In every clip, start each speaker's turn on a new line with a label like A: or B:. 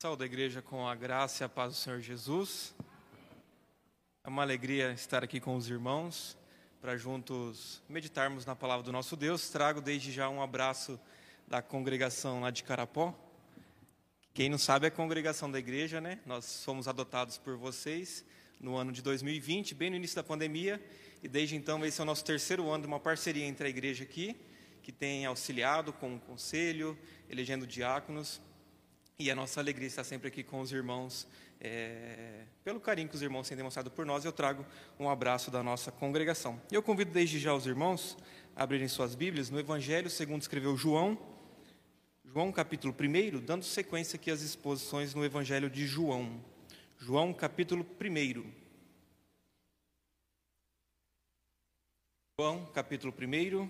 A: Saúde a igreja com a graça e a paz do Senhor Jesus. É uma alegria estar aqui com os irmãos para juntos meditarmos na palavra do nosso Deus. Trago desde já um abraço da congregação lá de Carapó. Quem não sabe é a congregação da igreja, né? Nós fomos adotados por vocês no ano de 2020, bem no início da pandemia, e desde então esse é o nosso terceiro ano de uma parceria entre a igreja aqui, que tem auxiliado com o conselho, elegendo diáconos, e a nossa alegria está sempre aqui com os irmãos, é, pelo carinho que os irmãos têm demonstrado por nós, eu trago um abraço da nossa congregação. Eu convido desde já os irmãos a abrirem suas Bíblias no Evangelho segundo escreveu João, João capítulo 1, dando sequência aqui às exposições no Evangelho de João. João capítulo 1. João capítulo 1,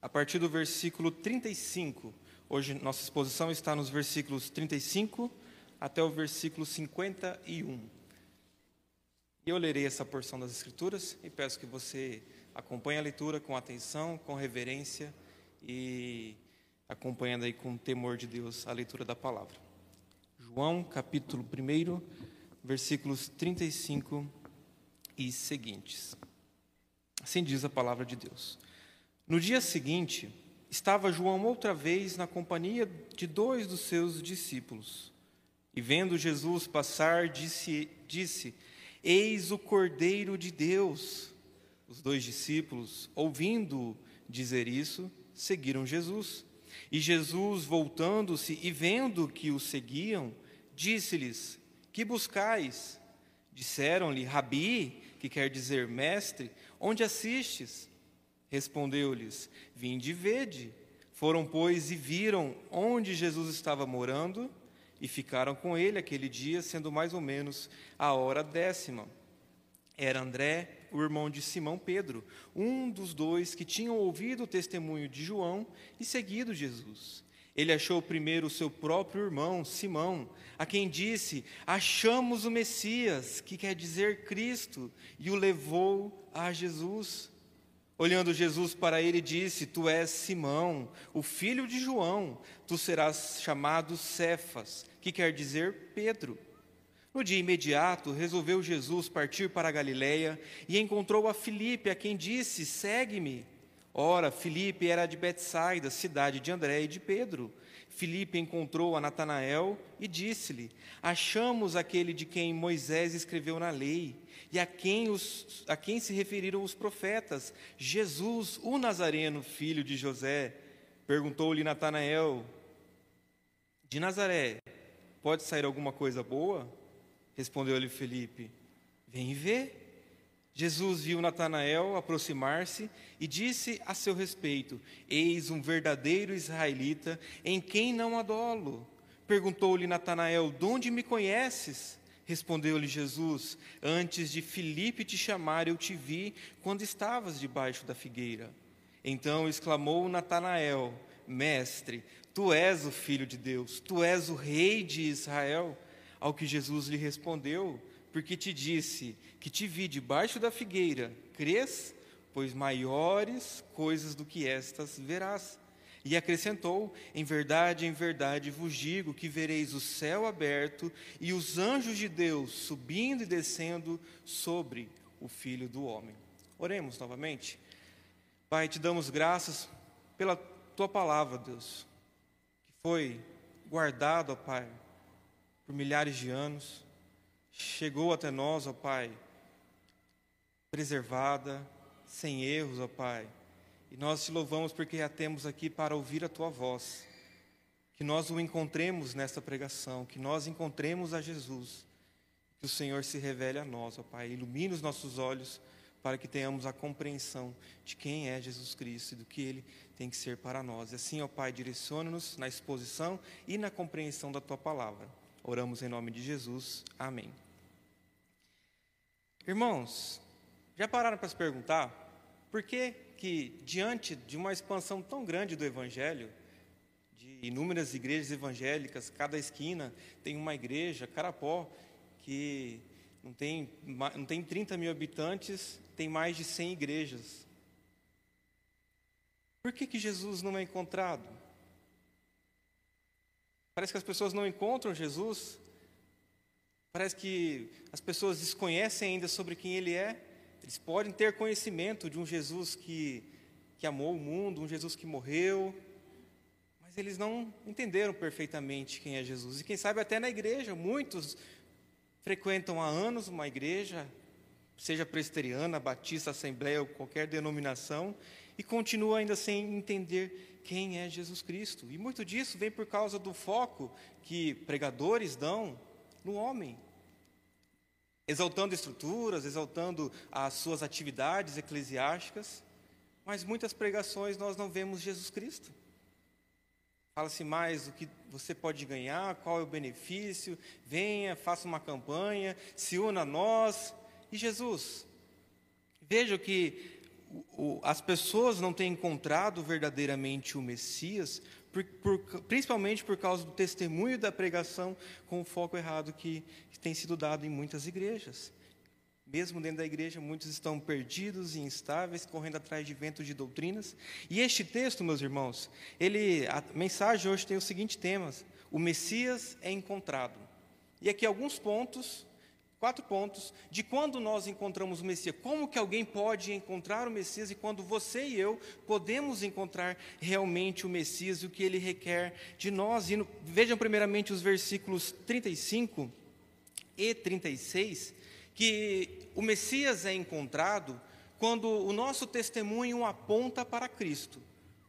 A: a partir do versículo 35. Hoje nossa exposição está nos versículos 35 até o versículo 51. E eu lerei essa porção das Escrituras e peço que você acompanhe a leitura com atenção, com reverência e acompanhando aí com temor de Deus a leitura da palavra. João, capítulo 1, versículos 35 e seguintes. Assim diz a palavra de Deus. No dia seguinte, estava João outra vez na companhia de dois dos seus discípulos. E vendo Jesus passar, disse, disse: Eis o Cordeiro de Deus. Os dois discípulos, ouvindo dizer isso, seguiram Jesus. E Jesus, voltando-se e vendo que o seguiam, disse-lhes: Que buscais? Disseram-lhe: Rabi, que quer dizer mestre, onde assistes? Respondeu-lhes: Vinde e vede. Foram, pois, e viram onde Jesus estava morando e ficaram com ele aquele dia, sendo mais ou menos a hora décima. Era André, o irmão de Simão Pedro, um dos dois que tinham ouvido o testemunho de João e seguido Jesus. Ele achou primeiro o seu próprio irmão, Simão, a quem disse: Achamos o Messias, que quer dizer Cristo, e o levou a Jesus. Olhando Jesus para ele, disse: Tu és Simão, o filho de João, tu serás chamado Cefas, que quer dizer Pedro. No dia imediato, resolveu Jesus partir para a Galiléia e encontrou a Filipe, a quem disse: Segue-me. Ora, Filipe era de Betsaida, cidade de André e de Pedro. Filipe encontrou a Natanael e disse-lhe: Achamos aquele de quem Moisés escreveu na lei e a quem, os, a quem se referiram os profetas, Jesus, o Nazareno, filho de José. Perguntou-lhe Natanael: De Nazaré pode sair alguma coisa boa? Respondeu-lhe Felipe: Vem vê. Jesus viu Natanael aproximar-se e disse a seu respeito: Eis um verdadeiro israelita em quem não adolo. Perguntou-lhe Natanael: De onde me conheces? Respondeu-lhe Jesus: Antes de Filipe te chamar, eu te vi quando estavas debaixo da figueira. Então exclamou Natanael: Mestre, tu és o filho de Deus, tu és o rei de Israel. Ao que Jesus lhe respondeu: Porque te disse que te vi debaixo da figueira, crês? Pois maiores coisas do que estas verás. E acrescentou: Em verdade, em verdade vos digo que vereis o céu aberto e os anjos de Deus subindo e descendo sobre o Filho do Homem. Oremos novamente. Pai, te damos graças pela tua palavra, Deus, que foi guardado, ó Pai, por milhares de anos, chegou até nós, ó Pai, preservada, sem erros, ó Pai e nós te louvamos porque já temos aqui para ouvir a tua voz. Que nós o encontremos nesta pregação, que nós encontremos a Jesus. Que o Senhor se revele a nós, ó Pai. Ilumine os nossos olhos para que tenhamos a compreensão de quem é Jesus Cristo e do que ele tem que ser para nós. E assim, ó Pai, direciona-nos na exposição e na compreensão da tua palavra. Oramos em nome de Jesus. Amém. Irmãos, já pararam para se perguntar por que que, diante de uma expansão tão grande do Evangelho, de inúmeras igrejas evangélicas, cada esquina tem uma igreja, Carapó, que não tem, não tem 30 mil habitantes, tem mais de 100 igrejas. Por que, que Jesus não é encontrado? Parece que as pessoas não encontram Jesus. Parece que as pessoas desconhecem ainda sobre quem Ele é. Eles podem ter conhecimento de um Jesus que, que amou o mundo, um Jesus que morreu, mas eles não entenderam perfeitamente quem é Jesus. E quem sabe até na igreja, muitos frequentam há anos uma igreja, seja presbiteriana, batista, assembleia ou qualquer denominação, e continuam ainda sem entender quem é Jesus Cristo. E muito disso vem por causa do foco que pregadores dão no homem exaltando estruturas, exaltando as suas atividades eclesiásticas, mas muitas pregações nós não vemos Jesus Cristo. Fala-se mais o que você pode ganhar, qual é o benefício, venha, faça uma campanha, se una a nós. E Jesus? Veja que as pessoas não têm encontrado verdadeiramente o Messias, por, por, principalmente por causa do testemunho da pregação com o foco errado que, que tem sido dado em muitas igrejas. Mesmo dentro da igreja, muitos estão perdidos e instáveis, correndo atrás de ventos de doutrinas. E este texto, meus irmãos, ele, a mensagem hoje tem o seguinte tema: o Messias é encontrado. E aqui alguns pontos quatro pontos de quando nós encontramos o Messias. Como que alguém pode encontrar o Messias e quando você e eu podemos encontrar realmente o Messias e o que ele requer de nós. E no, vejam primeiramente os versículos 35 e 36, que o Messias é encontrado quando o nosso testemunho aponta para Cristo.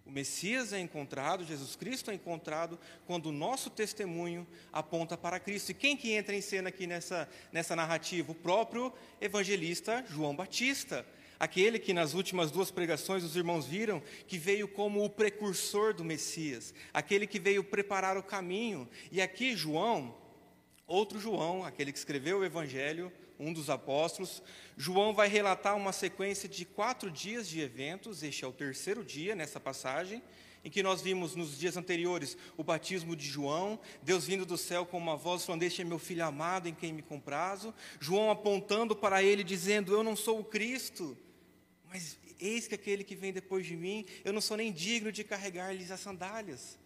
A: O Messias é encontrado, Jesus Cristo é encontrado quando o nosso testemunho aponta para Cristo. E quem que entra em cena aqui nessa, nessa narrativa? O próprio evangelista João Batista. Aquele que nas últimas duas pregações os irmãos viram que veio como o precursor do Messias, aquele que veio preparar o caminho. E aqui João, outro João, aquele que escreveu o evangelho, um dos apóstolos, João vai relatar uma sequência de quatro dias de eventos, este é o terceiro dia nessa passagem, em que nós vimos nos dias anteriores o batismo de João, Deus vindo do céu com uma voz falando: Este é meu filho amado em quem me comprazo. João apontando para ele, dizendo: Eu não sou o Cristo, mas eis que aquele que vem depois de mim, eu não sou nem digno de carregar-lhes as sandálias.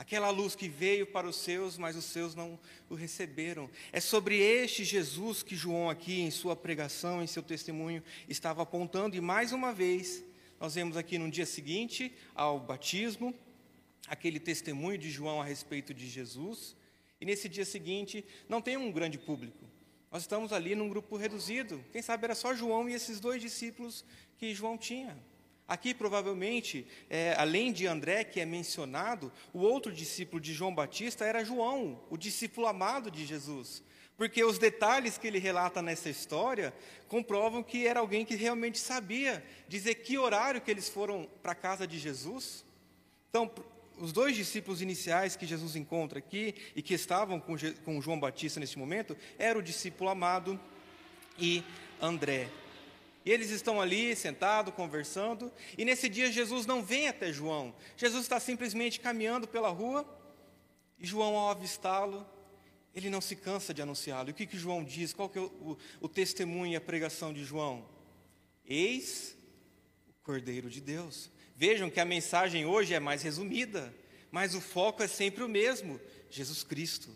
A: Aquela luz que veio para os seus, mas os seus não o receberam. É sobre este Jesus que João, aqui em sua pregação, em seu testemunho, estava apontando, e mais uma vez, nós vemos aqui no dia seguinte ao batismo, aquele testemunho de João a respeito de Jesus, e nesse dia seguinte, não tem um grande público. Nós estamos ali num grupo reduzido. Quem sabe era só João e esses dois discípulos que João tinha. Aqui, provavelmente, é, além de André, que é mencionado, o outro discípulo de João Batista era João, o discípulo amado de Jesus. Porque os detalhes que ele relata nessa história comprovam que era alguém que realmente sabia dizer que horário que eles foram para a casa de Jesus. Então, os dois discípulos iniciais que Jesus encontra aqui e que estavam com, com João Batista nesse momento, era o discípulo amado e André. E eles estão ali sentados, conversando, e nesse dia Jesus não vem até João. Jesus está simplesmente caminhando pela rua, e João, ao avistá-lo, ele não se cansa de anunciá-lo. E o que, que João diz? Qual que é o, o, o testemunho e a pregação de João? Eis o Cordeiro de Deus. Vejam que a mensagem hoje é mais resumida, mas o foco é sempre o mesmo: Jesus Cristo,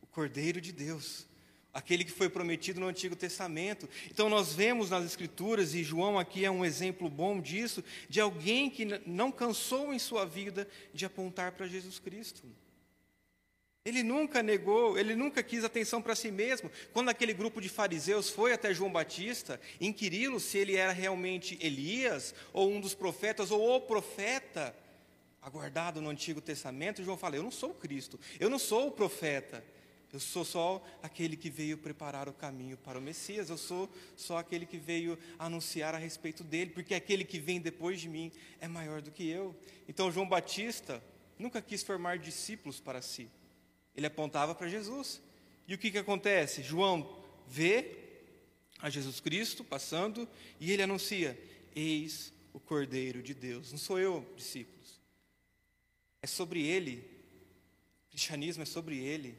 A: o Cordeiro de Deus aquele que foi prometido no Antigo Testamento. Então nós vemos nas Escrituras, e João aqui é um exemplo bom disso, de alguém que não cansou em sua vida de apontar para Jesus Cristo. Ele nunca negou, ele nunca quis atenção para si mesmo. Quando aquele grupo de fariseus foi até João Batista, inquiri-lo se ele era realmente Elias, ou um dos profetas, ou o profeta aguardado no Antigo Testamento, João fala: Eu não sou o Cristo, eu não sou o profeta. Eu sou só aquele que veio preparar o caminho para o Messias, eu sou só aquele que veio anunciar a respeito dele, porque aquele que vem depois de mim é maior do que eu. Então, João Batista nunca quis formar discípulos para si, ele apontava para Jesus. E o que, que acontece? João vê a Jesus Cristo passando e ele anuncia: Eis o Cordeiro de Deus. Não sou eu, discípulos. É sobre ele. O cristianismo é sobre ele.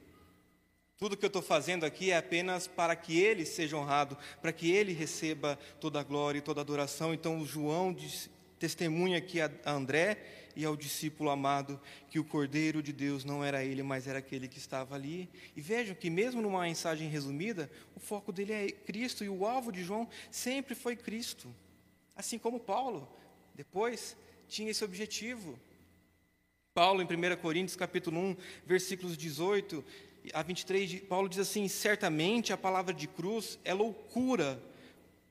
A: Tudo que eu estou fazendo aqui é apenas para que ele seja honrado, para que ele receba toda a glória e toda a adoração. Então, João testemunha aqui a André e ao discípulo amado que o Cordeiro de Deus não era ele, mas era aquele que estava ali. E vejam que, mesmo numa mensagem resumida, o foco dele é Cristo e o alvo de João sempre foi Cristo. Assim como Paulo, depois, tinha esse objetivo. Paulo, em 1 Coríntios, capítulo 1, versículos 18 a 23, Paulo diz assim: Certamente a palavra de cruz é loucura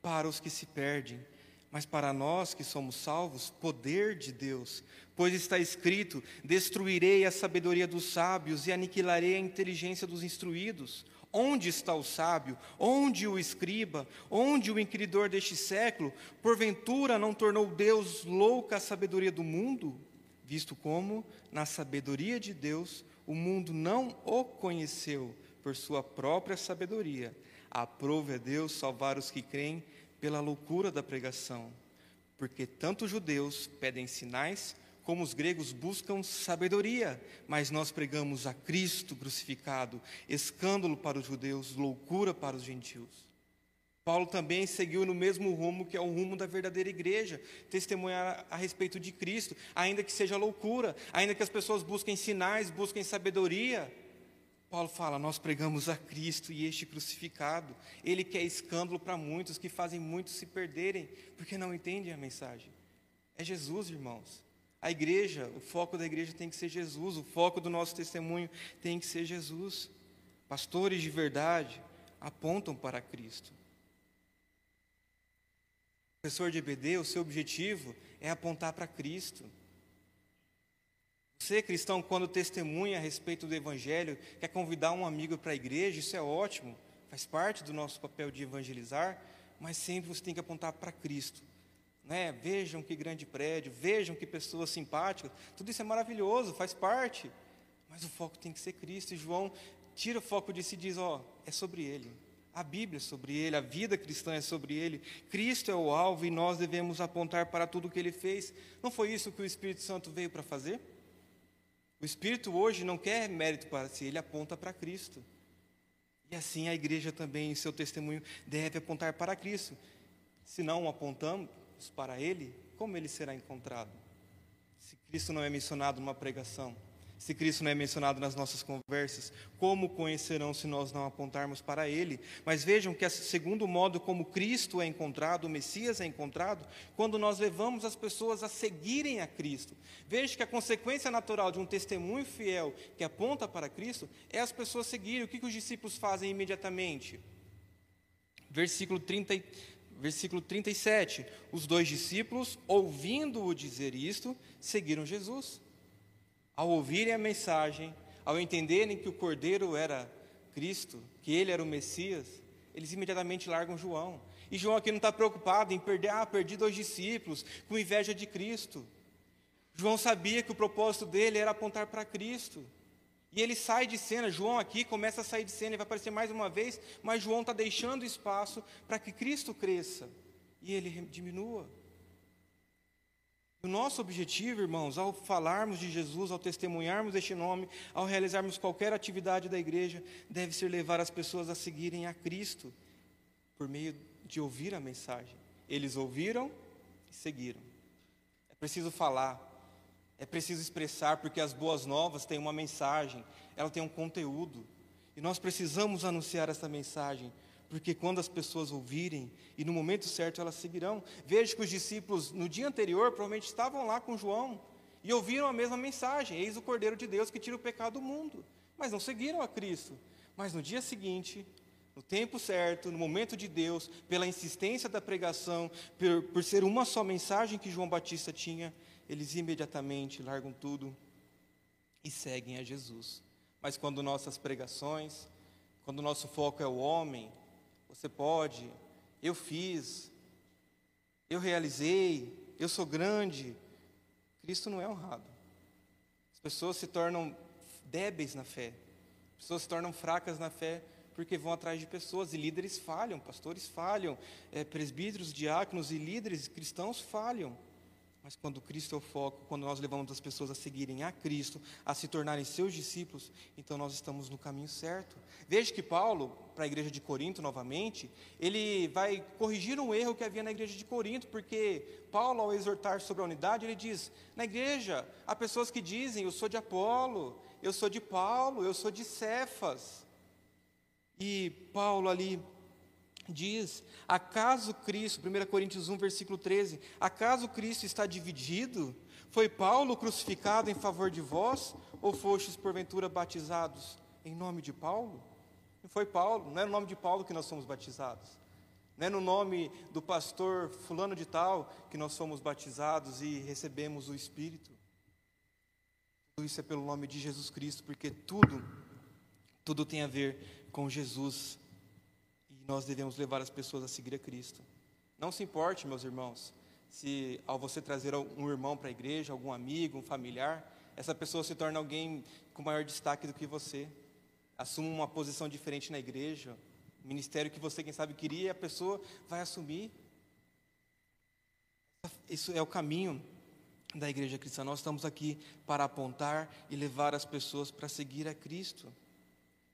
A: para os que se perdem mas para nós que somos salvos, poder de Deus. Pois está escrito: Destruirei a sabedoria dos sábios e aniquilarei a inteligência dos instruídos. Onde está o sábio? Onde o escriba? Onde o inquiridor deste século? Porventura não tornou Deus louca a sabedoria do mundo? Visto como, na sabedoria de Deus, o mundo não o conheceu por sua própria sabedoria. Aprove a Deus salvar os que creem pela loucura da pregação, porque tanto os judeus pedem sinais, como os gregos buscam sabedoria, mas nós pregamos a Cristo crucificado, escândalo para os judeus, loucura para os gentios. Paulo também seguiu no mesmo rumo que é o rumo da verdadeira igreja, testemunhar a respeito de Cristo, ainda que seja loucura, ainda que as pessoas busquem sinais, busquem sabedoria, Paulo fala: Nós pregamos a Cristo e este crucificado. Ele que é escândalo para muitos, que fazem muitos se perderem, porque não entendem a mensagem. É Jesus, irmãos. A igreja, o foco da igreja tem que ser Jesus, o foco do nosso testemunho tem que ser Jesus. Pastores de verdade apontam para Cristo. Professor de EBD, o seu objetivo é apontar para Cristo. Você, cristão, quando testemunha a respeito do Evangelho, quer convidar um amigo para a igreja, isso é ótimo, faz parte do nosso papel de evangelizar, mas sempre você tem que apontar para Cristo. Né? Vejam que grande prédio, vejam que pessoas simpáticas, tudo isso é maravilhoso, faz parte, mas o foco tem que ser Cristo. E João tira o foco disso e diz: Ó, é sobre Ele. A Bíblia é sobre Ele, a vida cristã é sobre Ele, Cristo é o alvo e nós devemos apontar para tudo o que Ele fez. Não foi isso que o Espírito Santo veio para fazer? O Espírito hoje não quer mérito para si, ele aponta para Cristo. E assim a igreja também, em seu testemunho, deve apontar para Cristo. Se não apontamos para Ele, como Ele será encontrado? Se Cristo não é mencionado numa pregação, se Cristo não é mencionado nas nossas conversas, como conhecerão se nós não apontarmos para Ele? Mas vejam que, segundo o modo como Cristo é encontrado, o Messias é encontrado, quando nós levamos as pessoas a seguirem a Cristo. Veja que a consequência natural de um testemunho fiel que aponta para Cristo é as pessoas seguirem. O que, que os discípulos fazem imediatamente? Versículo 30, versículo 37. Os dois discípulos, ouvindo-o dizer isto, seguiram Jesus ao ouvirem a mensagem, ao entenderem que o Cordeiro era Cristo, que ele era o Messias, eles imediatamente largam João. E João aqui não está preocupado em perder, ah, perdi dois discípulos, com inveja de Cristo. João sabia que o propósito dele era apontar para Cristo. E ele sai de cena, João aqui começa a sair de cena, ele vai aparecer mais uma vez, mas João está deixando espaço para que Cristo cresça e ele diminua. O nosso objetivo, irmãos, ao falarmos de Jesus, ao testemunharmos este nome, ao realizarmos qualquer atividade da igreja, deve ser levar as pessoas a seguirem a Cristo por meio de ouvir a mensagem. Eles ouviram e seguiram. É preciso falar, é preciso expressar, porque as boas novas têm uma mensagem, ela tem um conteúdo. E nós precisamos anunciar essa mensagem porque quando as pessoas ouvirem e no momento certo elas seguirão. Veja que os discípulos no dia anterior provavelmente estavam lá com João e ouviram a mesma mensagem: Eis o Cordeiro de Deus que tira o pecado do mundo. Mas não seguiram a Cristo. Mas no dia seguinte, no tempo certo, no momento de Deus, pela insistência da pregação, por, por ser uma só mensagem que João Batista tinha, eles imediatamente largam tudo e seguem a Jesus. Mas quando nossas pregações, quando o nosso foco é o homem, você pode, eu fiz, eu realizei, eu sou grande. Cristo não é honrado. As pessoas se tornam débeis na fé, as pessoas se tornam fracas na fé porque vão atrás de pessoas e líderes falham, pastores falham, é, presbíteros, diáconos e líderes cristãos falham. Mas quando Cristo é o foco, quando nós levamos as pessoas a seguirem a Cristo, a se tornarem seus discípulos, então nós estamos no caminho certo. Veja que Paulo, para a igreja de Corinto novamente, ele vai corrigir um erro que havia na igreja de Corinto, porque Paulo, ao exortar sobre a unidade, ele diz: na igreja há pessoas que dizem, eu sou de Apolo, eu sou de Paulo, eu sou de Cefas. E Paulo ali diz: acaso Cristo, 1 Coríntios 1, versículo 13: acaso Cristo está dividido? Foi Paulo crucificado em favor de vós, ou fostes porventura batizados em nome de Paulo? Não foi Paulo, não é no nome de Paulo que nós somos batizados. Não é no nome do pastor fulano de tal que nós somos batizados e recebemos o Espírito. Tudo isso é pelo nome de Jesus Cristo, porque tudo, tudo tem a ver com Jesus nós devemos levar as pessoas a seguir a Cristo. Não se importe, meus irmãos, se ao você trazer um irmão para a igreja, algum amigo, um familiar, essa pessoa se torna alguém com maior destaque do que você, assuma uma posição diferente na igreja, ministério que você, quem sabe, queria, a pessoa vai assumir. Isso é o caminho da igreja cristã. Nós estamos aqui para apontar e levar as pessoas para seguir a Cristo.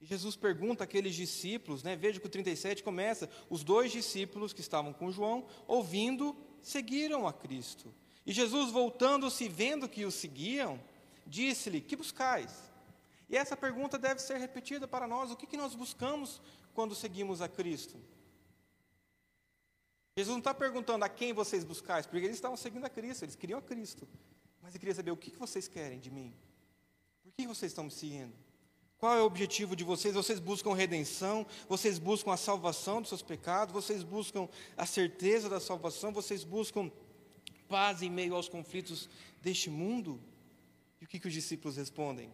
A: E Jesus pergunta àqueles discípulos, né? veja que o 37 começa: os dois discípulos que estavam com João, ouvindo, seguiram a Cristo. E Jesus, voltando-se, vendo que o seguiam, disse-lhe: Que buscais? E essa pergunta deve ser repetida para nós: o que, que nós buscamos quando seguimos a Cristo? Jesus não está perguntando a quem vocês buscais, porque eles estavam seguindo a Cristo, eles queriam a Cristo. Mas ele queria saber o que vocês querem de mim? Por que vocês estão me seguindo? Qual é o objetivo de vocês? Vocês buscam redenção, vocês buscam a salvação dos seus pecados, vocês buscam a certeza da salvação, vocês buscam paz em meio aos conflitos deste mundo? E o que, que os discípulos respondem?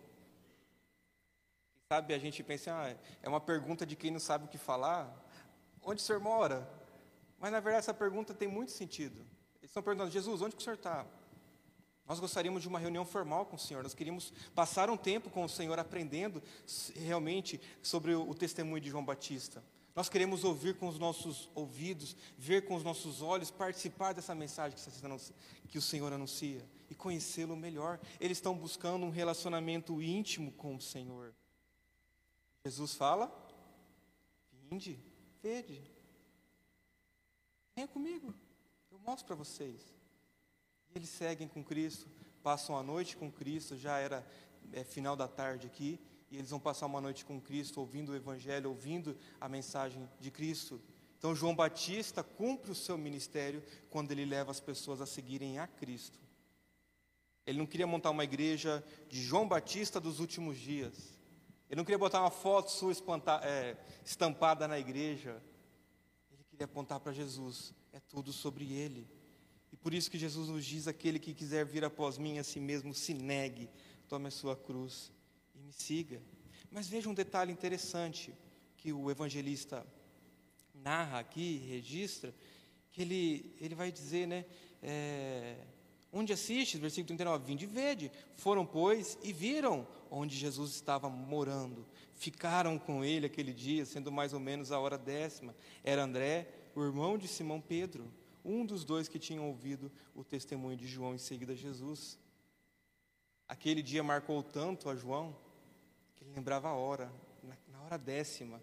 A: Sabe, a gente pensa, ah, é uma pergunta de quem não sabe o que falar. Onde o senhor mora? Mas na verdade essa pergunta tem muito sentido. Eles estão perguntando, Jesus, onde que o senhor está? Nós gostaríamos de uma reunião formal com o Senhor, nós queríamos passar um tempo com o Senhor aprendendo realmente sobre o, testemunho de João Batista. Nós queremos ouvir com os nossos ouvidos, ver com os nossos olhos, participar dessa mensagem que o Senhor anuncia e conhecê-lo melhor. Eles estão buscando um relacionamento íntimo com o Senhor. Jesus fala: Vinde, vede, venha comigo, eu mostro para vocês. Eles seguem com Cristo, passam a noite com Cristo, já era é, final da tarde aqui, e eles vão passar uma noite com Cristo, ouvindo o Evangelho, ouvindo a mensagem de Cristo. Então, João Batista cumpre o seu ministério quando ele leva as pessoas a seguirem a Cristo. Ele não queria montar uma igreja de João Batista dos últimos dias. Ele não queria botar uma foto sua é, estampada na igreja. Ele queria apontar para Jesus. É tudo sobre ele. E por isso que Jesus nos diz: aquele que quiser vir após mim, a si mesmo se negue, tome a sua cruz e me siga. Mas veja um detalhe interessante que o evangelista narra aqui, registra, que ele, ele vai dizer, né? É, onde assiste, versículo 39, vinde e vede. Foram, pois, e viram onde Jesus estava morando. Ficaram com ele aquele dia, sendo mais ou menos a hora décima. Era André, o irmão de Simão Pedro um dos dois que tinham ouvido o testemunho de João em seguida a Jesus. Aquele dia marcou tanto a João que ele lembrava a hora, na, hora décima,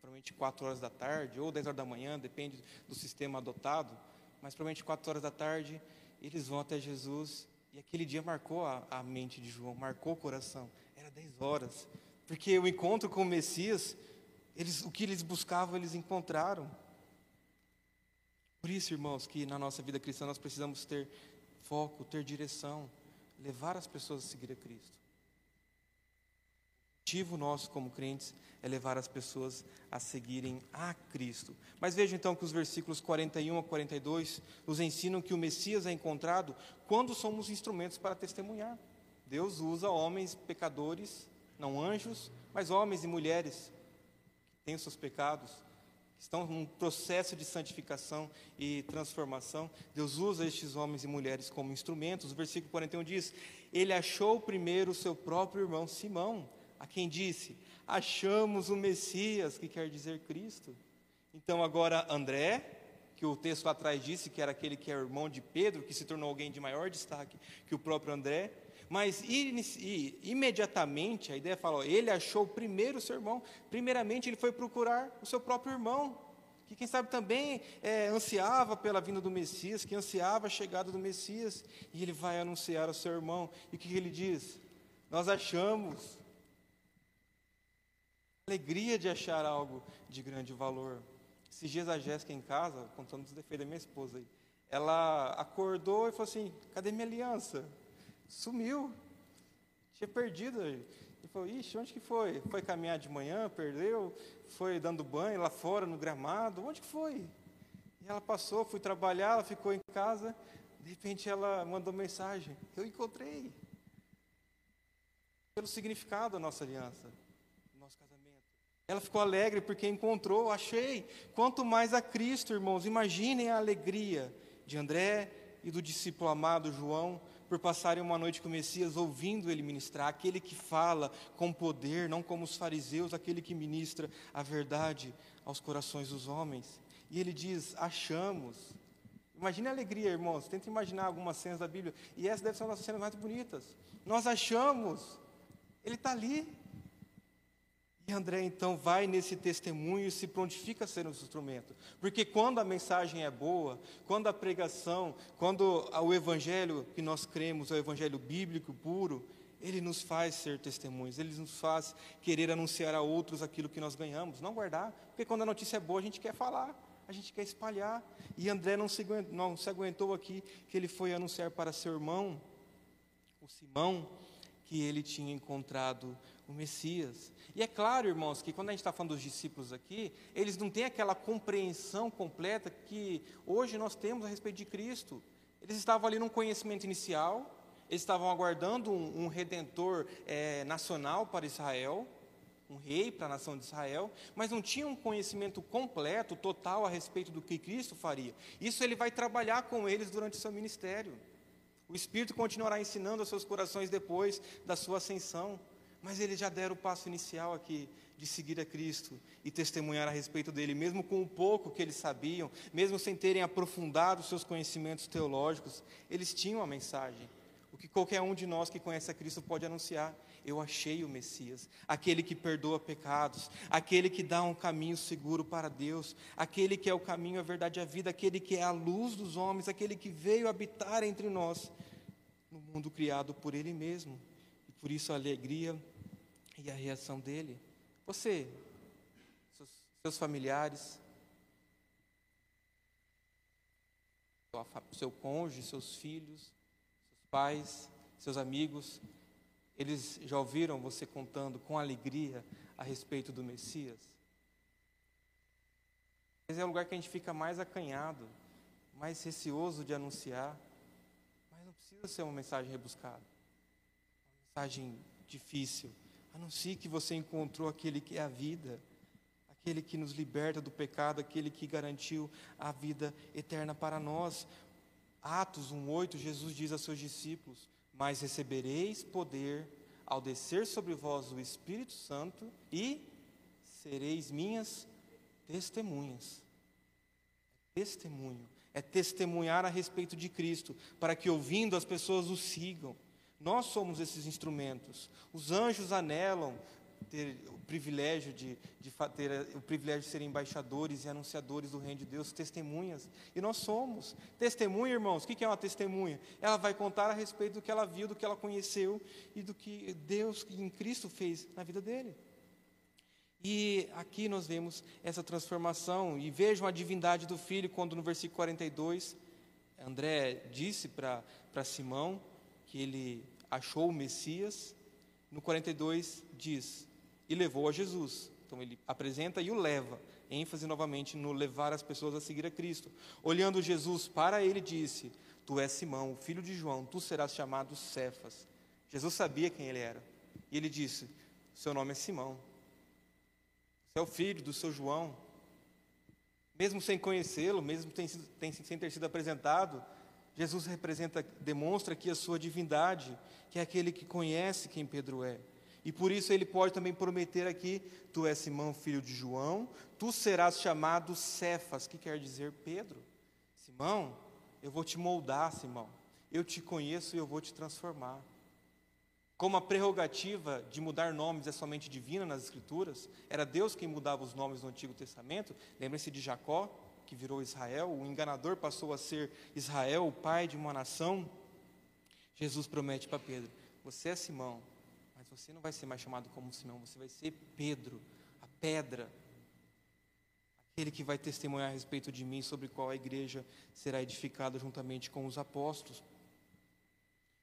A: provavelmente quatro horas da tarde ou dez horas da manhã, depende do sistema adotado, mas provavelmente quatro horas da tarde eles vão até Jesus e aquele dia marcou a, a mente de João, marcou o coração. Era dez horas, porque o encontro com o Messias, eles, o que eles buscavam eles encontraram. Por isso, irmãos, que na nossa vida cristã nós precisamos ter foco, ter direção, levar as pessoas a seguir a Cristo. O objetivo nosso como crentes é levar as pessoas a seguirem a Cristo. Mas veja então que os versículos 41 a 42 nos ensinam que o Messias é encontrado quando somos instrumentos para testemunhar. Deus usa homens pecadores, não anjos, mas homens e mulheres que têm seus pecados estão num processo de santificação e transformação. Deus usa estes homens e mulheres como instrumentos. O versículo 41 diz: Ele achou primeiro o seu próprio irmão Simão, a quem disse: Achamos o Messias, que quer dizer Cristo. Então agora André, que o texto atrás disse que era aquele que era irmão de Pedro, que se tornou alguém de maior destaque que o próprio André. Mas imediatamente, a ideia fala, ó, ele achou primeiro o seu irmão. Primeiramente, ele foi procurar o seu próprio irmão, que quem sabe também é, ansiava pela vinda do Messias, que ansiava a chegada do Messias. E ele vai anunciar ao seu irmão. E o que ele diz? Nós achamos. Alegria de achar algo de grande valor. Esses dias a Jéssica em casa, contando os defeitos da minha esposa aí, ela acordou e falou assim: cadê minha aliança? Sumiu. Tinha perdido. E falou, ixi, onde que foi? Foi caminhar de manhã, perdeu, foi dando banho lá fora no gramado, onde que foi? E ela passou, fui trabalhar, ela ficou em casa, de repente ela mandou mensagem, eu encontrei. Pelo significado da nossa aliança, do nosso casamento. Ela ficou alegre porque encontrou, achei. Quanto mais a Cristo, irmãos, imaginem a alegria de André e do discípulo amado João, por passarem uma noite com o Messias ouvindo ele ministrar, aquele que fala com poder, não como os fariseus, aquele que ministra a verdade aos corações dos homens. E ele diz: achamos. Imagine a alegria, irmãos. Tenta imaginar algumas cenas da Bíblia. E essa deve ser uma das cenas mais bonitas. Nós achamos. Ele está ali. E André então vai nesse testemunho e se prontifica a ser um instrumento. Porque quando a mensagem é boa, quando a pregação, quando o evangelho que nós cremos é o evangelho bíblico puro, ele nos faz ser testemunhos, ele nos faz querer anunciar a outros aquilo que nós ganhamos, não guardar. Porque quando a notícia é boa, a gente quer falar, a gente quer espalhar. E André não se, não se aguentou aqui, que ele foi anunciar para seu irmão, o Simão, que ele tinha encontrado o Messias. E é claro, irmãos, que quando a gente está falando dos discípulos aqui, eles não têm aquela compreensão completa que hoje nós temos a respeito de Cristo. Eles estavam ali num conhecimento inicial, eles estavam aguardando um, um redentor é, nacional para Israel, um rei para a nação de Israel, mas não tinham um conhecimento completo, total a respeito do que Cristo faria. Isso ele vai trabalhar com eles durante o seu ministério. O Espírito continuará ensinando aos seus corações depois da sua ascensão. Mas eles já deram o passo inicial aqui de seguir a Cristo e testemunhar a respeito dele, mesmo com o pouco que eles sabiam, mesmo sem terem aprofundado seus conhecimentos teológicos, eles tinham a mensagem. O que qualquer um de nós que conhece a Cristo pode anunciar: eu achei o Messias, aquele que perdoa pecados, aquele que dá um caminho seguro para Deus, aquele que é o caminho, a verdade e a vida, aquele que é a luz dos homens, aquele que veio habitar entre nós no mundo criado por Ele mesmo. E por isso a alegria e a reação dele. Você, seus, familiares, seu cônjuge, seus filhos, seus pais, seus amigos, eles já ouviram você contando com alegria a respeito do Messias? Esse é o lugar que a gente fica mais acanhado, mais receoso de anunciar, mas não precisa ser uma mensagem rebuscada, uma mensagem difícil, Anuncie que você encontrou aquele que é a vida, aquele que nos liberta do pecado, aquele que garantiu a vida eterna para nós. Atos 1:8, Jesus diz a seus discípulos: "Mas recebereis poder ao descer sobre vós o Espírito Santo e sereis minhas testemunhas." Testemunho é testemunhar a respeito de Cristo, para que ouvindo as pessoas o sigam. Nós somos esses instrumentos. Os anjos anelam ter o privilégio de, de ter o privilégio de serem embaixadores e anunciadores do reino de Deus, testemunhas. E nós somos. Testemunha, irmãos, o que é uma testemunha? Ela vai contar a respeito do que ela viu, do que ela conheceu e do que Deus em Cristo fez na vida dele. E aqui nós vemos essa transformação e vejam a divindade do filho quando no versículo 42 André disse para Simão que ele achou o Messias, no 42 diz: e levou a Jesus. Então ele apresenta e o leva, ênfase novamente no levar as pessoas a seguir a Cristo. Olhando Jesus para ele, disse: Tu és Simão, filho de João, tu serás chamado Cefas. Jesus sabia quem ele era. E ele disse: Seu nome é Simão. Você é o filho do seu João. Mesmo sem conhecê-lo, mesmo sem ter sido apresentado, Jesus representa, demonstra aqui a sua divindade, que é aquele que conhece quem Pedro é. E por isso ele pode também prometer aqui: Tu és Simão, filho de João, tu serás chamado Cefas, que quer dizer Pedro. Simão, eu vou te moldar, Simão. Eu te conheço e eu vou te transformar. Como a prerrogativa de mudar nomes é somente divina nas Escrituras, era Deus quem mudava os nomes no Antigo Testamento. Lembre-se de Jacó, que virou Israel, o enganador passou a ser Israel, o pai de uma nação. Jesus promete para Pedro: Você é Simão, mas você não vai ser mais chamado como Simão, você vai ser Pedro, a pedra, aquele que vai testemunhar a respeito de mim, sobre qual a igreja será edificada juntamente com os apóstolos.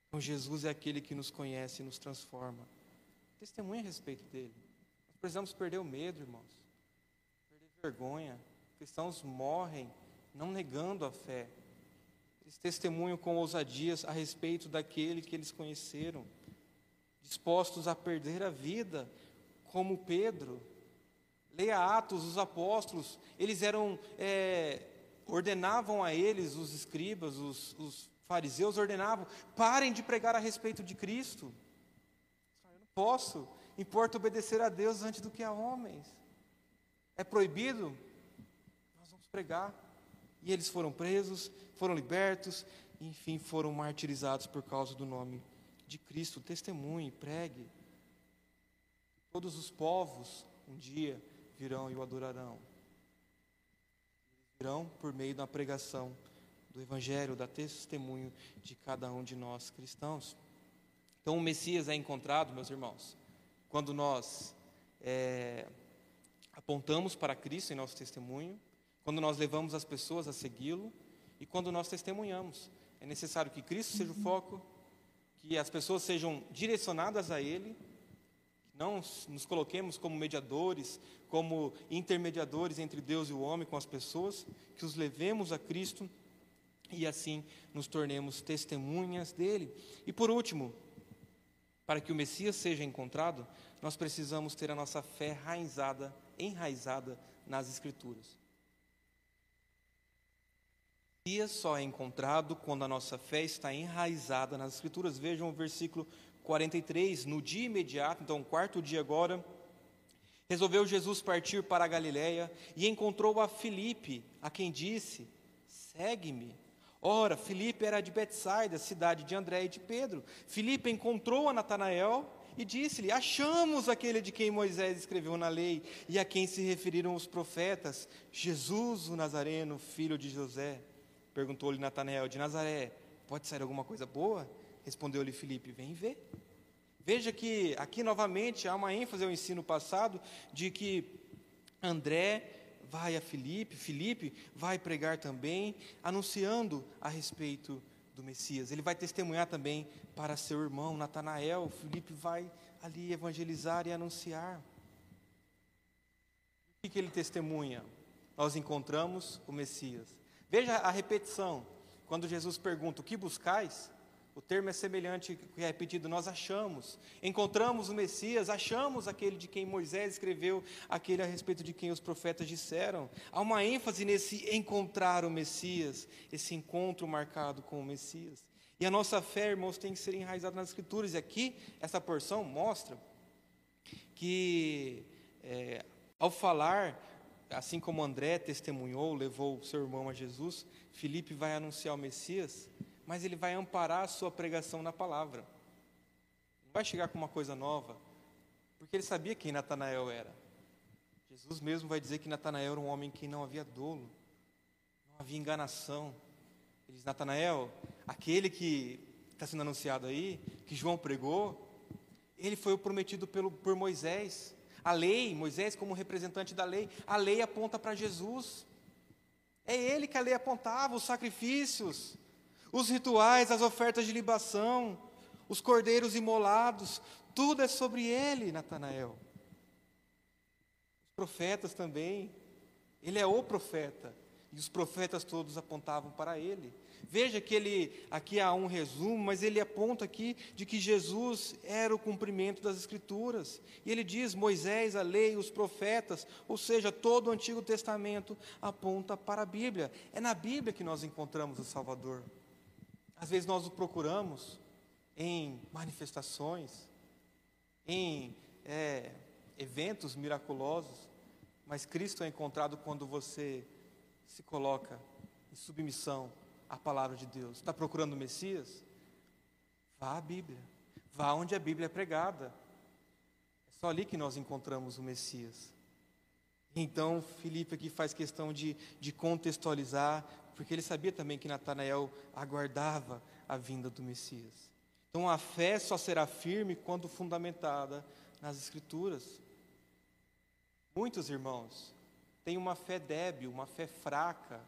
A: Então, Jesus é aquele que nos conhece e nos transforma. Testemunha a respeito dele. Nós precisamos perder o medo, irmãos. Perder vergonha. Cristãos morrem não negando a fé. Eles testemunham com ousadias a respeito daquele que eles conheceram, dispostos a perder a vida, como Pedro. Leia Atos, os apóstolos, eles eram, é, ordenavam a eles, os escribas, os, os fariseus ordenavam: parem de pregar a respeito de Cristo. Eu não posso, importa obedecer a Deus antes do que a homens. É proibido? Pregar. E eles foram presos, foram libertos, enfim, foram martirizados por causa do nome de Cristo. Testemunhe, pregue. Todos os povos um dia virão e o adorarão. Virão por meio da pregação do Evangelho, da testemunho de cada um de nós cristãos. Então, o Messias é encontrado, meus irmãos, quando nós é, apontamos para Cristo em nosso testemunho, quando nós levamos as pessoas a segui-lo e quando nós testemunhamos. É necessário que Cristo seja o foco, que as pessoas sejam direcionadas a Ele, que não nos coloquemos como mediadores, como intermediadores entre Deus e o homem com as pessoas, que os levemos a Cristo e assim nos tornemos testemunhas dele. E por último, para que o Messias seja encontrado, nós precisamos ter a nossa fé enraizada, enraizada nas Escrituras. Messias só é encontrado quando a nossa fé está enraizada nas Escrituras. Vejam o versículo 43. No dia imediato, então, quarto dia agora, resolveu Jesus partir para a Galiléia e encontrou a Filipe, a quem disse: Segue-me. Ora, Filipe era de Betsaida, cidade de André e de Pedro. Filipe encontrou a Natanael e disse-lhe: Achamos aquele de quem Moisés escreveu na lei e a quem se referiram os profetas, Jesus o Nazareno, filho de José. Perguntou-lhe Natanael: De Nazaré, pode sair alguma coisa boa? Respondeu-lhe Filipe: Vem ver. Veja que aqui novamente há uma ênfase ao ensino passado de que André vai a Filipe, Filipe vai pregar também, anunciando a respeito do Messias. Ele vai testemunhar também para seu irmão Natanael. Filipe vai ali evangelizar e anunciar. O que, que ele testemunha? Nós encontramos o Messias. Veja a repetição. Quando Jesus pergunta: O que buscais? O termo é semelhante que é repetido, nós achamos. Encontramos o Messias, achamos aquele de quem Moisés escreveu, aquele a respeito de quem os profetas disseram. Há uma ênfase nesse encontrar o Messias, esse encontro marcado com o Messias. E a nossa fé, irmãos, tem que ser enraizada nas Escrituras. E aqui, essa porção mostra que, é, ao falar, assim como André testemunhou, levou seu irmão a Jesus, Felipe vai anunciar o Messias mas ele vai amparar a sua pregação na palavra. Não vai chegar com uma coisa nova, porque ele sabia quem Natanael era. Jesus mesmo vai dizer que Natanael era um homem que não havia dolo, não havia enganação. Ele diz: Natanael, aquele que está sendo anunciado aí, que João pregou, ele foi o prometido pelo, por Moisés. A lei, Moisés como representante da lei, a lei aponta para Jesus. É ele que a lei apontava, os sacrifícios, os rituais, as ofertas de libação, os cordeiros imolados, tudo é sobre ele, Natanael. Os profetas também, ele é o profeta, e os profetas todos apontavam para ele. Veja que ele, aqui há um resumo, mas ele aponta aqui de que Jesus era o cumprimento das Escrituras. E ele diz: Moisés, a lei, os profetas, ou seja, todo o Antigo Testamento aponta para a Bíblia. É na Bíblia que nós encontramos o Salvador. Às vezes nós o procuramos em manifestações, em é, eventos miraculosos, mas Cristo é encontrado quando você se coloca em submissão à palavra de Deus. Está procurando o Messias? Vá à Bíblia. Vá onde a Bíblia é pregada. É só ali que nós encontramos o Messias. Então, Filipe aqui faz questão de, de contextualizar, porque ele sabia também que Natanael aguardava a vinda do Messias. Então, a fé só será firme quando fundamentada nas Escrituras. Muitos irmãos têm uma fé débil, uma fé fraca,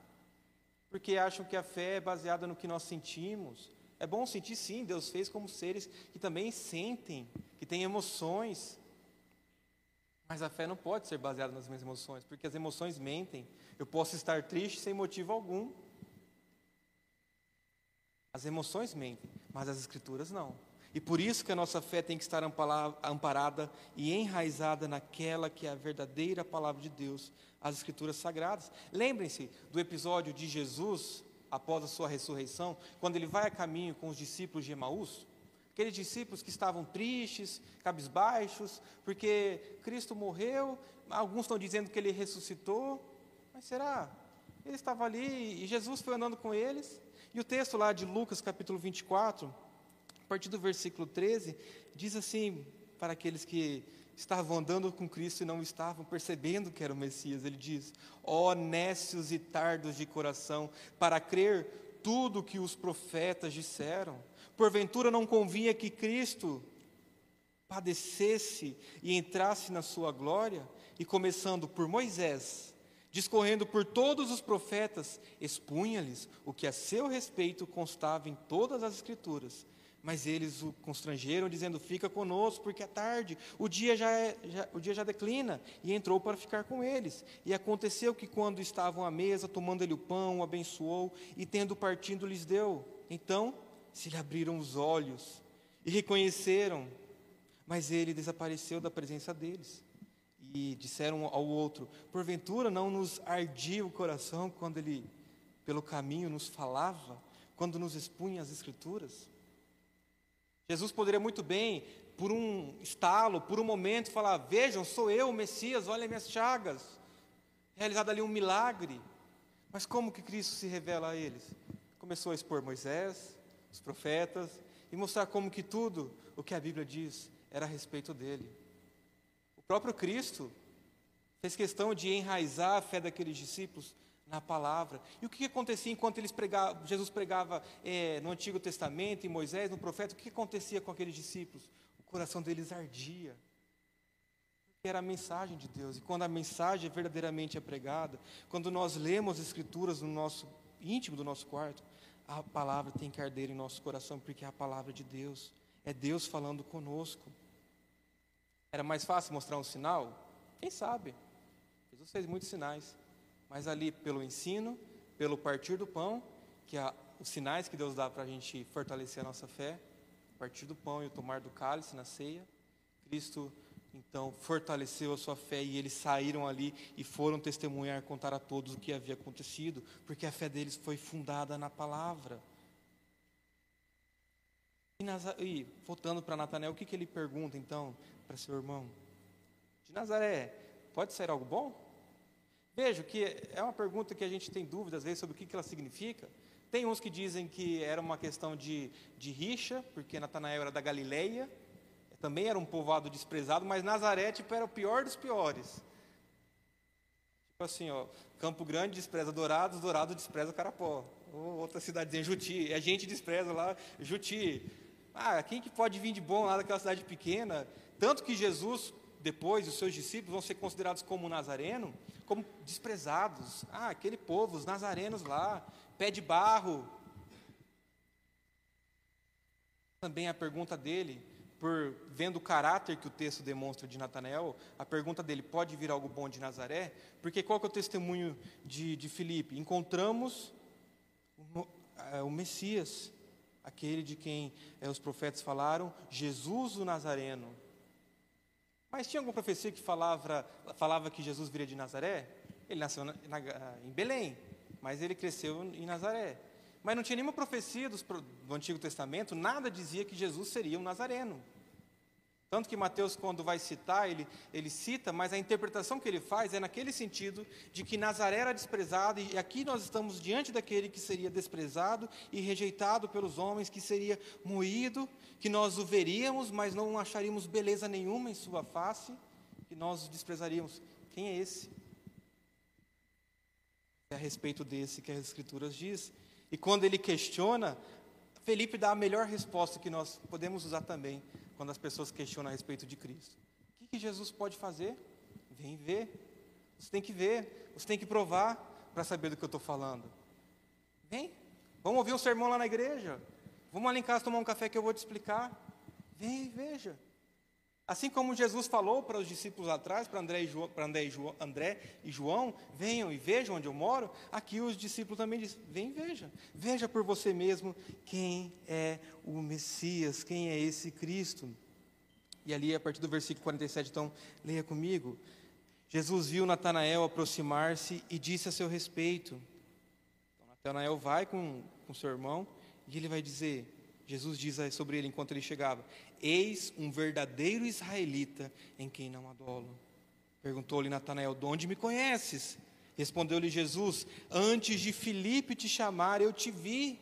A: porque acham que a fé é baseada no que nós sentimos. É bom sentir sim, Deus fez como seres que também sentem, que têm emoções. Mas a fé não pode ser baseada nas minhas emoções, porque as emoções mentem. Eu posso estar triste sem motivo algum. As emoções mentem, mas as escrituras não. E por isso que a nossa fé tem que estar amparada e enraizada naquela que é a verdadeira palavra de Deus, as Escrituras Sagradas. Lembrem-se do episódio de Jesus, após a sua ressurreição, quando ele vai a caminho com os discípulos de Emaús. Aqueles discípulos que estavam tristes, cabisbaixos, porque Cristo morreu, alguns estão dizendo que ele ressuscitou, mas será? Ele estava ali e Jesus foi andando com eles. E o texto lá de Lucas capítulo 24, a partir do versículo 13, diz assim para aqueles que estavam andando com Cristo e não estavam percebendo que era o Messias. Ele diz: Ó oh, nécios e tardos de coração, para crer tudo que os profetas disseram. Porventura não convinha que Cristo padecesse e entrasse na sua glória, e começando por Moisés, discorrendo por todos os profetas, expunha-lhes o que a seu respeito constava em todas as Escrituras mas eles o constrangeram, dizendo: Fica conosco, porque é tarde, o dia já, é, já, o dia já declina. E entrou para ficar com eles. E aconteceu que, quando estavam à mesa, tomando ele o pão, o abençoou, e tendo partido, lhes deu. Então se lhe abriram os olhos e reconheceram, mas ele desapareceu da presença deles. E disseram ao outro: Porventura não nos ardia o coração quando ele, pelo caminho, nos falava, quando nos expunha as Escrituras? Jesus poderia muito bem, por um estalo, por um momento, falar: Vejam, sou eu, o Messias, olhem minhas chagas. Realizado ali um milagre. Mas como que Cristo se revela a eles? Começou a expor Moisés, os profetas, e mostrar como que tudo o que a Bíblia diz era a respeito dele. O próprio Cristo fez questão de enraizar a fé daqueles discípulos na palavra. E o que, que acontecia enquanto eles pregavam, Jesus pregava é, no Antigo Testamento, em Moisés, no profeta? O que, que acontecia com aqueles discípulos? O coração deles ardia. Era a mensagem de Deus. E quando a mensagem verdadeiramente é pregada, quando nós lemos as Escrituras no nosso íntimo do nosso quarto, a palavra tem que arder em nosso coração, porque é a palavra de Deus. É Deus falando conosco. Era mais fácil mostrar um sinal? Quem sabe? Jesus fez muitos sinais mas ali pelo ensino, pelo partir do pão, que é os sinais que Deus dá para a gente fortalecer a nossa fé, partir do pão e o tomar do cálice na ceia, Cristo então fortaleceu a sua fé e eles saíram ali e foram testemunhar, contar a todos o que havia acontecido, porque a fé deles foi fundada na palavra. E, e voltando para Natanael, o que, que ele pergunta então para seu irmão? De Nazaré, pode ser algo bom? Vejo que é uma pergunta que a gente tem dúvidas às vezes sobre o que, ela significa. Tem uns que dizem que era uma questão de, de rixa, porque Natanael era da Galileia, também era um povoado desprezado, mas Nazaré tipo, era o pior dos piores. Tipo assim, ó, Campo Grande despreza Dourados, Dourado despreza Carapó. Ou outra cidadezinha, Juti, a gente despreza lá, Juti. Ah, quem que pode vir de bom lá daquela cidade pequena? Tanto que Jesus, depois, os seus discípulos vão ser considerados como nazareno, como desprezados. Ah, aquele povo, os nazarenos lá, pé de barro. Também a pergunta dele, por vendo o caráter que o texto demonstra de Natanael, a pergunta dele, pode vir algo bom de Nazaré? Porque qual que é o testemunho de, de Filipe? Encontramos o, é, o Messias, aquele de quem é, os profetas falaram, Jesus o Nazareno. Mas tinha alguma profecia que falava, falava que Jesus viria de Nazaré? Ele nasceu na, na, em Belém, mas ele cresceu em Nazaré. Mas não tinha nenhuma profecia do, do Antigo Testamento, nada dizia que Jesus seria um nazareno. Tanto que Mateus, quando vai citar, ele, ele cita, mas a interpretação que ele faz é naquele sentido de que Nazaré era desprezado, e aqui nós estamos diante daquele que seria desprezado e rejeitado pelos homens, que seria moído, que nós o veríamos, mas não acharíamos beleza nenhuma em sua face, que nós o desprezaríamos. Quem é esse? É a respeito desse que as Escrituras diz. E quando ele questiona, Felipe dá a melhor resposta que nós podemos usar também quando as pessoas questionam a respeito de Cristo. O que, Jesus pode fazer? Vem ver. Você tem que ver, você tem que provar para saber do que eu estou falando. Vem, vamos ouvir um sermão lá na igreja. Vamos lá em casa tomar um café que eu vou te explicar. Vem e veja. Assim como Jesus falou para os discípulos atrás, para André e, João, para André, e João, André e João, venham e vejam onde eu moro, aqui os discípulos também dizem, vem e veja. Veja por você mesmo quem é o Messias, quem é esse Cristo. E ali, a partir do versículo 47, então, leia comigo. Jesus viu Natanael aproximar-se e disse a seu respeito. Então, Natanael vai com, com seu irmão e ele vai dizer, Jesus diz sobre ele enquanto ele chegava: Eis um verdadeiro israelita em quem não adolo. Perguntou-lhe Natanael: De onde me conheces? Respondeu-lhe Jesus: Antes de Filipe te chamar, eu te vi,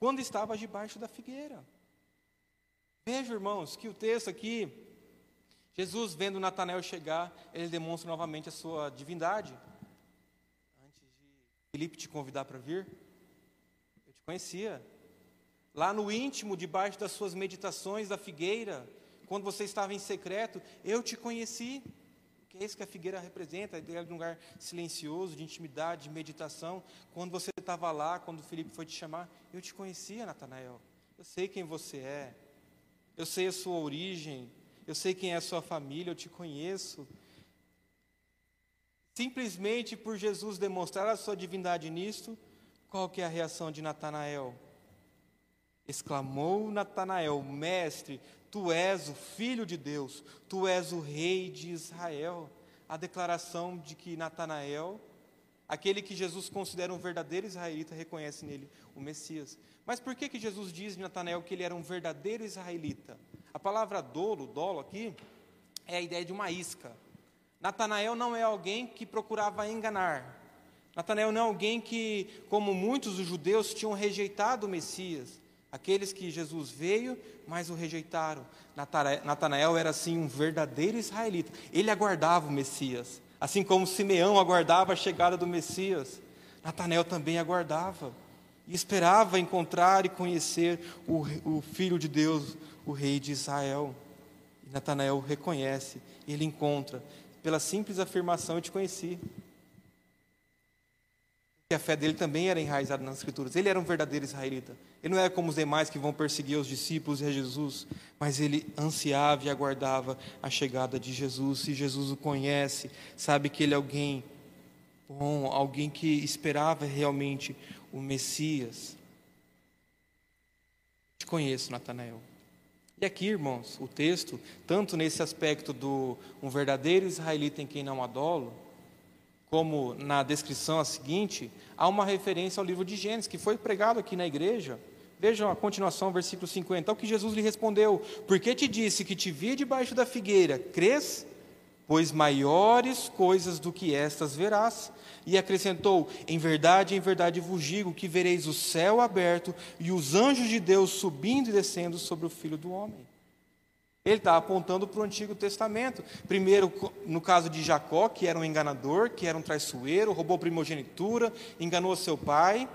A: quando estavas debaixo da figueira. Veja, irmãos, que o texto aqui, Jesus vendo Natanael chegar, ele demonstra novamente a sua divindade. Antes de Filipe te convidar para vir, eu te conhecia, lá no íntimo, debaixo das suas meditações da figueira, quando você estava em secreto, eu te conheci. Que é isso que a figueira representa, é um lugar silencioso, de intimidade, de meditação. Quando você estava lá, quando o Felipe foi te chamar, eu te conhecia, Natanael. Eu sei quem você é. Eu sei a sua origem. Eu sei quem é a sua família, eu te conheço. Simplesmente por Jesus demonstrar a sua divindade nisto, qual que é a reação de Natanael? Exclamou Natanael: Mestre, tu és o filho de Deus, tu és o rei de Israel. A declaração de que Natanael, aquele que Jesus considera um verdadeiro israelita, reconhece nele o Messias. Mas por que, que Jesus diz de Natanael que ele era um verdadeiro israelita? A palavra dolo, dolo aqui, é a ideia de uma isca. Natanael não é alguém que procurava enganar. Natanael não é alguém que, como muitos dos judeus, tinham rejeitado o Messias. Aqueles que Jesus veio, mas o rejeitaram. Natanael era assim um verdadeiro israelita. Ele aguardava o Messias, assim como Simeão aguardava a chegada do Messias. Natanael também aguardava e esperava encontrar e conhecer o, o Filho de Deus, o Rei de Israel. E Natanael reconhece, ele encontra, pela simples afirmação: Eu te conheci que a fé dele também era enraizada nas Escrituras. Ele era um verdadeiro israelita. Ele não era como os demais que vão perseguir os discípulos e a Jesus, mas ele ansiava e aguardava a chegada de Jesus. Se Jesus o conhece, sabe que ele é alguém bom, alguém que esperava realmente o Messias. Te conheço, Natanael. E aqui, irmãos, o texto, tanto nesse aspecto do um verdadeiro israelita em quem não adolo, como na descrição a seguinte, há uma referência ao livro de Gênesis, que foi pregado aqui na igreja. Vejam a continuação, versículo 50. O que Jesus lhe respondeu: Por que te disse que te vi debaixo da figueira? Crês? Pois maiores coisas do que estas verás. E acrescentou: Em verdade, em verdade vos digo que vereis o céu aberto e os anjos de Deus subindo e descendo sobre o filho do homem. Ele está apontando para o Antigo Testamento. Primeiro, no caso de Jacó, que era um enganador, que era um traiçoeiro, roubou primogenitura, enganou seu pai.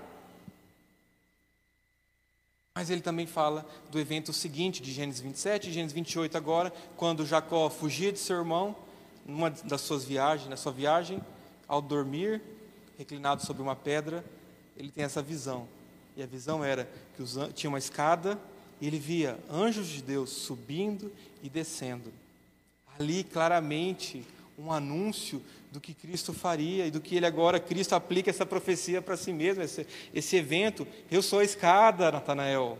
A: Mas ele também fala do evento seguinte, de Gênesis 27 e Gênesis 28 agora, quando Jacó fugia de seu irmão, numa das suas viagens, na sua viagem, ao dormir, reclinado sobre uma pedra, ele tem essa visão. E a visão era que tinha uma escada ele via anjos de Deus subindo e descendo. Ali, claramente, um anúncio do que Cristo faria e do que ele agora, Cristo aplica essa profecia para si mesmo, esse, esse evento. Eu sou a escada, Natanael.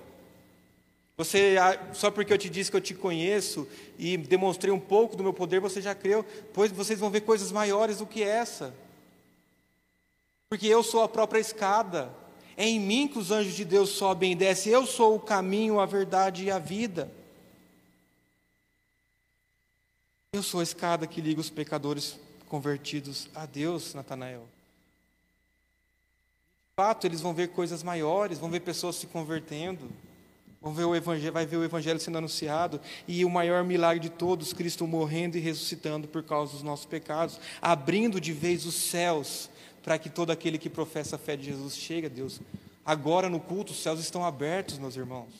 A: Você, só porque eu te disse que eu te conheço e demonstrei um pouco do meu poder, você já creu, pois vocês vão ver coisas maiores do que essa. Porque eu sou a própria escada. É em mim que os anjos de Deus sobem e descem. Eu sou o caminho, a verdade e a vida. Eu sou a escada que liga os pecadores convertidos a Deus, Natanael. De fato, eles vão ver coisas maiores, vão ver pessoas se convertendo, vão ver o evangelho, vai ver o evangelho sendo anunciado e o maior milagre de todos, Cristo morrendo e ressuscitando por causa dos nossos pecados, abrindo de vez os céus para que todo aquele que professa a fé de Jesus chegue a Deus. Agora no culto, os céus estão abertos, meus irmãos.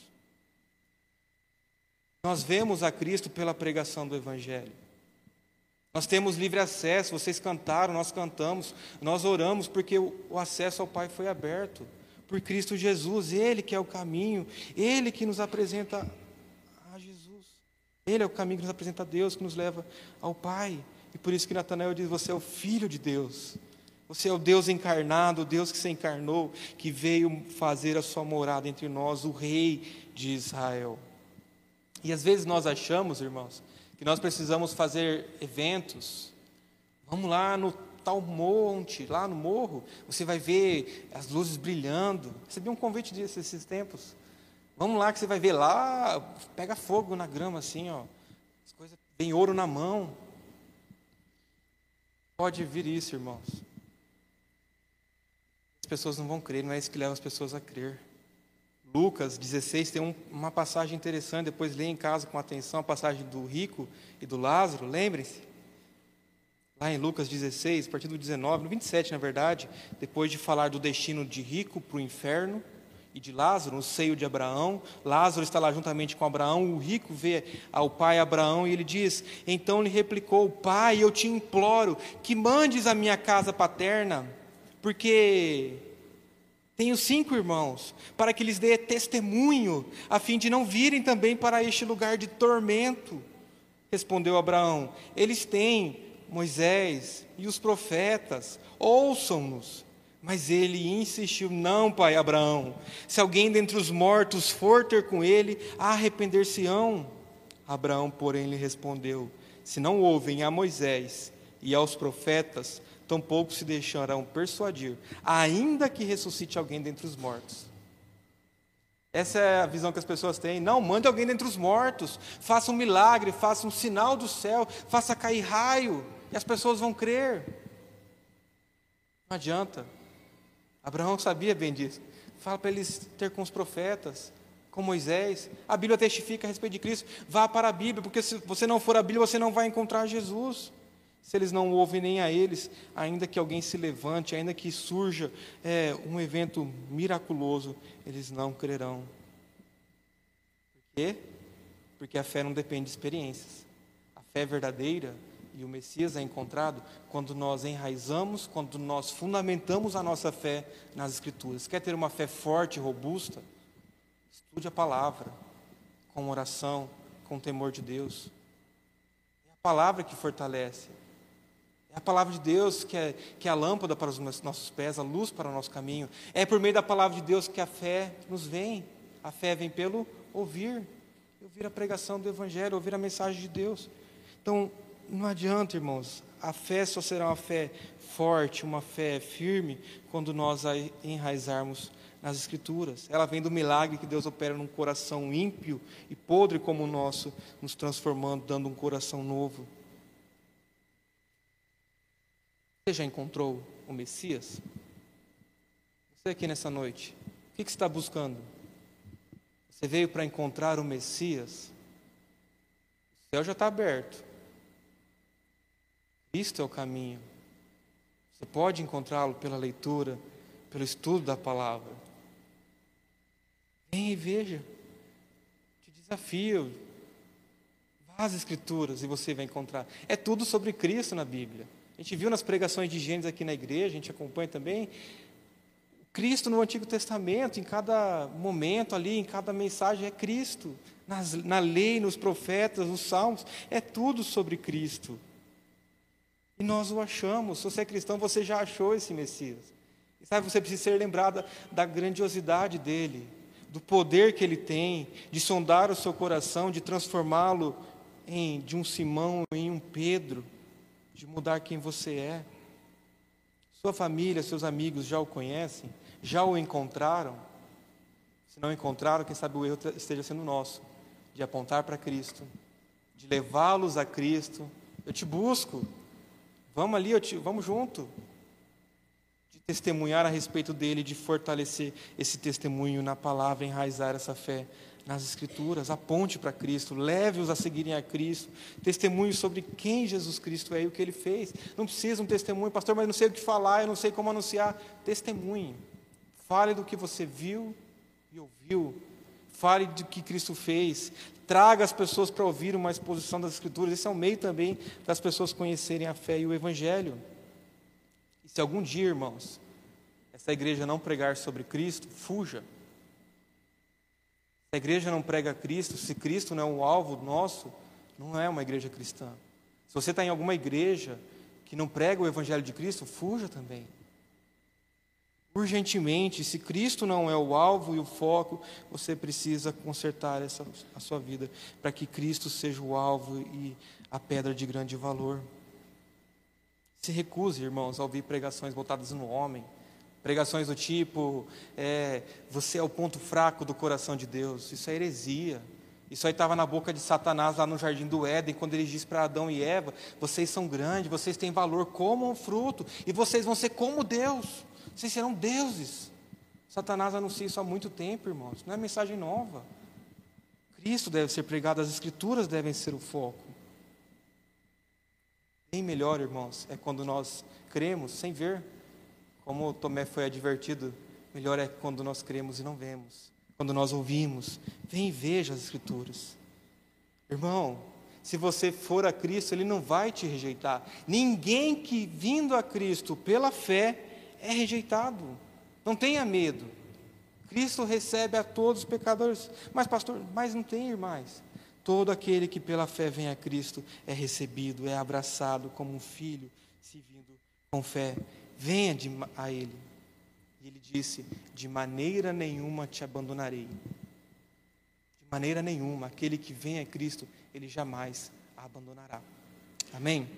A: Nós vemos a Cristo pela pregação do Evangelho. Nós temos livre acesso, vocês cantaram, nós cantamos, nós oramos porque o acesso ao Pai foi aberto por Cristo Jesus, Ele que é o caminho, Ele que nos apresenta a Jesus, Ele é o caminho que nos apresenta a Deus, que nos leva ao Pai. E por isso que Natanael diz: Você é o Filho de Deus, você é o Deus encarnado, o Deus que se encarnou, que veio fazer a sua morada entre nós, o Rei de Israel. E às vezes nós achamos, irmãos, que nós precisamos fazer eventos. Vamos lá no tal monte, lá no morro, você vai ver as luzes brilhando. Recebi um convite disso esses tempos. Vamos lá que você vai ver lá, pega fogo na grama assim, ó. As coisas tem ouro na mão. Pode vir isso, irmãos. As pessoas não vão crer, não é isso que leva as pessoas a crer. Lucas 16 tem um, uma passagem interessante, depois leia em casa com atenção a passagem do rico e do Lázaro, lembrem-se. Lá em Lucas 16, a partir do 19, no 27 na verdade, depois de falar do destino de rico para o inferno e de Lázaro, no seio de Abraão, Lázaro está lá juntamente com Abraão, o rico vê ao pai Abraão e ele diz: Então lhe replicou, Pai, eu te imploro que mandes a minha casa paterna, porque tenho cinco irmãos, para que lhes dê testemunho, a fim de não virem também para este lugar de tormento. Respondeu Abraão: Eles têm Moisés e os profetas, ouçam-nos. Mas ele insistiu: Não, pai Abraão, se alguém dentre os mortos for ter com ele, arrepender-se-ão. Abraão, porém, lhe respondeu: Se não ouvem a Moisés e aos profetas, tampouco se deixarão persuadir, ainda que ressuscite alguém dentre os mortos. Essa é a visão que as pessoas têm. Não, mande alguém dentre os mortos, faça um milagre, faça um sinal do céu, faça cair raio, e as pessoas vão crer. Não adianta. Abraão sabia bem disso. Fala para eles ter com os profetas, com Moisés. A Bíblia testifica a respeito de Cristo. Vá para a Bíblia, porque se você não for a Bíblia, você não vai encontrar Jesus se eles não ouvem nem a eles, ainda que alguém se levante, ainda que surja é, um evento miraculoso, eles não crerão. Por quê? Porque a fé não depende de experiências. A fé verdadeira e o Messias é encontrado quando nós enraizamos, quando nós fundamentamos a nossa fé nas Escrituras. Quer ter uma fé forte e robusta? Estude a palavra, com oração, com temor de Deus. É a palavra que fortalece. É a palavra de Deus que é, que é a lâmpada para os nossos pés, a luz para o nosso caminho. É por meio da palavra de Deus que a fé nos vem. A fé vem pelo ouvir. Ouvir a pregação do Evangelho, ouvir a mensagem de Deus. Então, não adianta, irmãos. A fé só será uma fé forte, uma fé firme, quando nós a enraizarmos nas Escrituras. Ela vem do milagre que Deus opera num coração ímpio e podre como o nosso, nos transformando, dando um coração novo. Você já encontrou o Messias? Você aqui nessa noite, o que, você está buscando? Você veio para encontrar o Messias? O céu já está aberto. Cristo é o caminho. Você pode encontrá-lo pela leitura, pelo estudo da palavra. Venha e veja. Te desafio. Vá às Escrituras e você vai encontrar. É tudo sobre Cristo na Bíblia. A gente viu nas pregações de Gênesis aqui na igreja, a gente acompanha também. Cristo no Antigo Testamento, em cada momento ali, em cada mensagem, é Cristo. Nas, na lei, nos profetas, nos salmos, é tudo sobre Cristo. E nós o achamos. Se você é cristão, você já achou esse Messias. E sabe, você precisa ser lembrada da grandiosidade dele, do poder que ele tem, de sondar o seu coração, de transformá-lo em de um Simão em um Pedro de mudar quem você é. Sua família, seus amigos já o conhecem, já o encontraram. Se não encontraram, quem sabe o erro esteja sendo nosso, de apontar para Cristo, de levá-los a Cristo, Eu te busco. Vamos ali, te, vamos junto. De testemunhar a respeito dele, de fortalecer esse testemunho na palavra, enraizar essa fé nas Escrituras, aponte para Cristo, leve-os a seguirem a Cristo, testemunho sobre quem Jesus Cristo é e o que ele fez. Não precisa um testemunho, pastor, mas não sei o que falar, eu não sei como anunciar. Testemunhe. Fale do que você viu e ouviu. Fale do que Cristo fez. Traga as pessoas para ouvir uma exposição das Escrituras. Esse é um meio também para as pessoas conhecerem a fé e o Evangelho. E se algum dia, irmãos, essa igreja não pregar sobre Cristo, fuja. Se a igreja não prega Cristo, se Cristo não é o alvo nosso, não é uma igreja cristã. Se você está em alguma igreja que não prega o Evangelho de Cristo, fuja também. Urgentemente, se Cristo não é o alvo e o foco, você precisa consertar essa, a sua vida para que Cristo seja o alvo e a pedra de grande valor. Se recuse, irmãos, a ouvir pregações voltadas no homem, pregações do tipo: é, você é o ponto fraco do coração de Deus. Isso é heresia. Isso aí estava na boca de Satanás lá no jardim do Éden, quando ele disse para Adão e Eva: vocês são grandes, vocês têm valor como um fruto, e vocês vão ser como Deus. Vocês serão deuses. Satanás anuncia isso há muito tempo, irmãos. Não é mensagem nova. Cristo deve ser pregado, as Escrituras devem ser o foco. Bem melhor, irmãos, é quando nós cremos sem ver. Como Tomé foi advertido, melhor é quando nós cremos e não vemos. Quando nós ouvimos, vem e veja as Escrituras. Irmão, se você for a Cristo, Ele não vai te rejeitar. Ninguém que vindo a Cristo pela fé é rejeitado. Não tenha medo. Cristo recebe a todos os pecadores. Mas, pastor, mas não tem irmãs. Todo aquele que pela fé vem a Cristo é recebido, é abraçado como um filho, se vindo com fé. Venha de, a Ele. E Ele disse: De maneira nenhuma te abandonarei. De maneira nenhuma. Aquele que vem a Cristo, Ele jamais a abandonará. Amém?